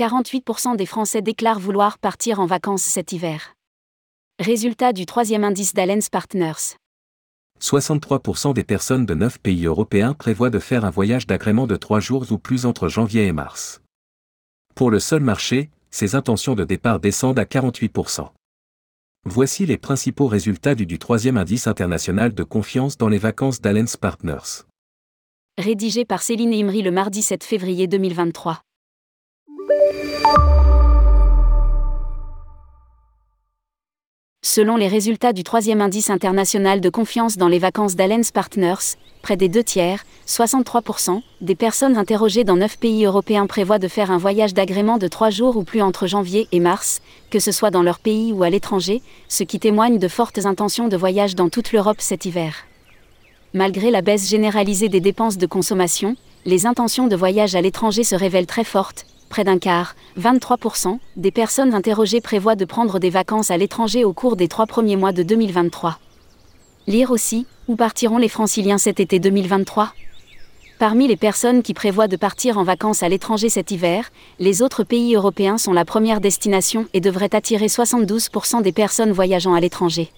48% des Français déclarent vouloir partir en vacances cet hiver. Résultat du troisième indice d'Alens Partners. 63% des personnes de 9 pays européens prévoient de faire un voyage d'agrément de 3 jours ou plus entre janvier et mars. Pour le seul marché, ces intentions de départ descendent à 48%. Voici les principaux résultats du, du troisième indice international de confiance dans les vacances d'Alens Partners. Rédigé par Céline Imri le mardi 7 février 2023. Selon les résultats du troisième indice international de confiance dans les vacances d'Alens Partners, près des deux tiers, 63%, des personnes interrogées dans neuf pays européens prévoient de faire un voyage d'agrément de trois jours ou plus entre janvier et mars, que ce soit dans leur pays ou à l'étranger, ce qui témoigne de fortes intentions de voyage dans toute l'Europe cet hiver. Malgré la baisse généralisée des dépenses de consommation, les intentions de voyage à l'étranger se révèlent très fortes, près d'un quart, 23%, des personnes interrogées prévoient de prendre des vacances à l'étranger au cours des trois premiers mois de 2023. Lire aussi, où partiront les franciliens cet été 2023 Parmi les personnes qui prévoient de partir en vacances à l'étranger cet hiver, les autres pays européens sont la première destination et devraient attirer 72% des personnes voyageant à l'étranger.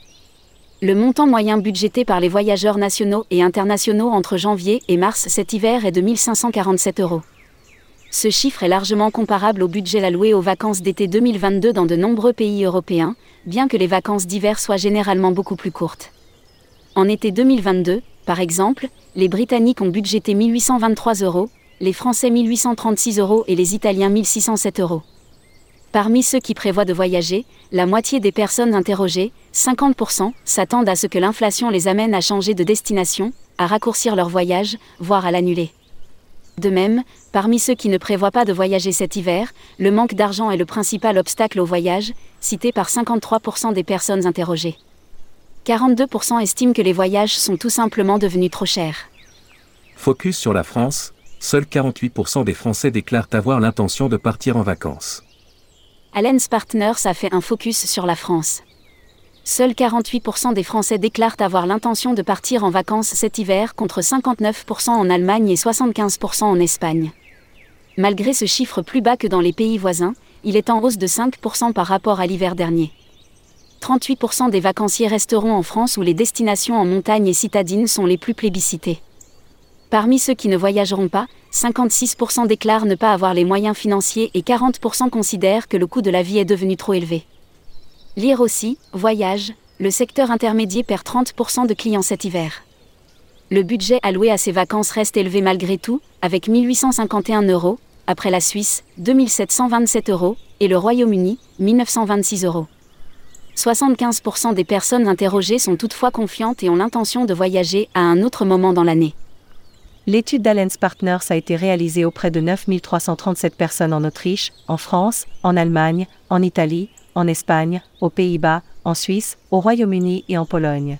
Le montant moyen budgété par les voyageurs nationaux et internationaux entre janvier et mars cet hiver est de 1547 euros. Ce chiffre est largement comparable au budget alloué aux vacances d'été 2022 dans de nombreux pays européens, bien que les vacances d'hiver soient généralement beaucoup plus courtes. En été 2022, par exemple, les Britanniques ont budgété 1823 euros, les Français 1836 euros et les Italiens 1607 euros. Parmi ceux qui prévoient de voyager, la moitié des personnes interrogées, 50%, s'attendent à ce que l'inflation les amène à changer de destination, à raccourcir leur voyage, voire à l'annuler. De même, parmi ceux qui ne prévoient pas de voyager cet hiver, le manque d'argent est le principal obstacle au voyage, cité par 53% des personnes interrogées. 42% estiment que les voyages sont tout simplement devenus trop chers. Focus sur la France, seuls 48% des Français déclarent avoir l'intention de partir en vacances. Allen's Partners a fait un focus sur la France. Seuls 48% des Français déclarent avoir l'intention de partir en vacances cet hiver contre 59% en Allemagne et 75% en Espagne. Malgré ce chiffre plus bas que dans les pays voisins, il est en hausse de 5% par rapport à l'hiver dernier. 38% des vacanciers resteront en France où les destinations en montagne et citadines sont les plus plébiscitées. Parmi ceux qui ne voyageront pas, 56% déclarent ne pas avoir les moyens financiers et 40% considèrent que le coût de la vie est devenu trop élevé. Lire aussi, voyage, le secteur intermédiaire perd 30% de clients cet hiver. Le budget alloué à ces vacances reste élevé malgré tout, avec 1851 euros, après la Suisse, 2727 euros, et le Royaume-Uni, 1926 euros. 75% des personnes interrogées sont toutefois confiantes et ont l'intention de voyager à un autre moment dans l'année. L'étude d'Allens Partners a été réalisée auprès de 9337 personnes en Autriche, en France, en Allemagne, en Italie, en Espagne, aux Pays-Bas, en Suisse, au Royaume-Uni et en Pologne.